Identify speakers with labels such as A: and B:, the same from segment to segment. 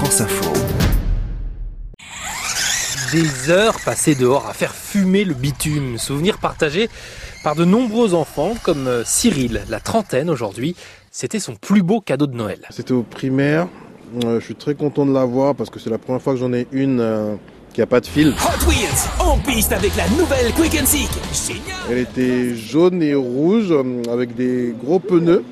A: France Info.
B: Des heures passées dehors à faire fumer le bitume, souvenir partagé par de nombreux enfants comme euh, Cyril, la trentaine aujourd'hui. C'était son plus beau cadeau de Noël.
C: C'était au primaire. Euh, je suis très content de l'avoir parce que c'est la première fois que j'en ai une euh, qui a pas de fil.
D: Hot Wheels en piste avec la nouvelle Quick and Seek. Génial
C: Elle était jaune et rouge euh, avec des gros pneus.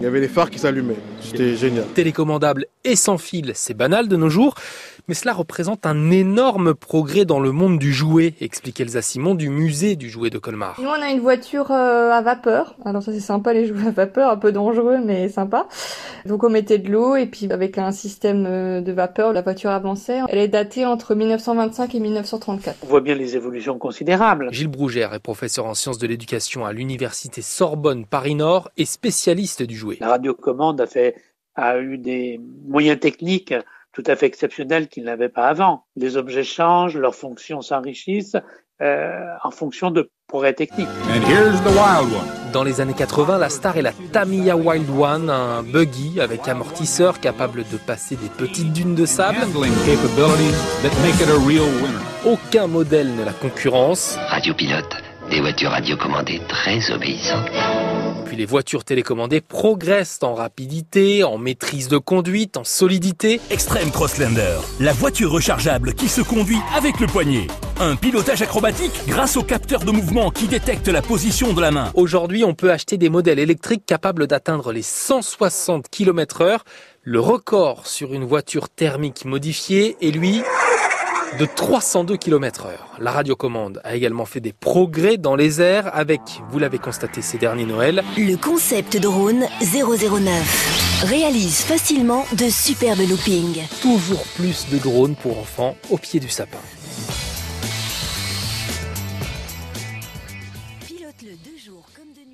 C: Il y avait les phares qui s'allumaient. C'était génial.
B: Télécommandable et sans fil, c'est banal de nos jours, mais cela représente un énorme progrès dans le monde du jouet, explique Elsa Simon du musée du jouet de Colmar.
E: Nous, on a une voiture euh, à vapeur. Alors ça, c'est sympa les jouets à vapeur, un peu dangereux, mais sympa. Donc on mettait de l'eau et puis avec un système euh, de vapeur, la voiture avançait. Elle est datée entre 1925 et 1934.
F: On voit bien les évolutions considérables.
B: Gilles Brougère est professeur en sciences de l'éducation à l'université Sorbonne Paris-Nord et spécialiste du jouet.
F: La radiocommande a fait a eu des moyens techniques tout à fait exceptionnels qu'il n'avait pas avant. Les objets changent, leurs fonctions s'enrichissent euh, en fonction de progrès techniques.
G: And here's the wild one.
B: Dans les années 80, la star est la Tamiya Wild One, un buggy avec amortisseur capable de passer des petites dunes de sable.
G: Handling capabilities that make it a real winner.
B: Aucun modèle ne la concurrence.
H: Radiopilote, des voitures radiocommandées très obéissantes.
B: Puis les voitures télécommandées progressent en rapidité, en maîtrise de conduite, en solidité.
D: Extreme Crosslander, la voiture rechargeable qui se conduit avec le poignet. Un pilotage acrobatique grâce au capteur de mouvement qui détecte la position de la main.
B: Aujourd'hui, on peut acheter des modèles électriques capables d'atteindre les 160 km heure. Le record sur une voiture thermique modifiée est lui de 302 km heure. La radiocommande a également fait des progrès dans les airs avec, vous l'avez constaté ces derniers Noëls,
I: Le concept drone 009 réalise facilement de superbes loopings.
B: toujours plus de drones pour enfants au pied du sapin.
I: Pilote-le deux jours comme de nuit.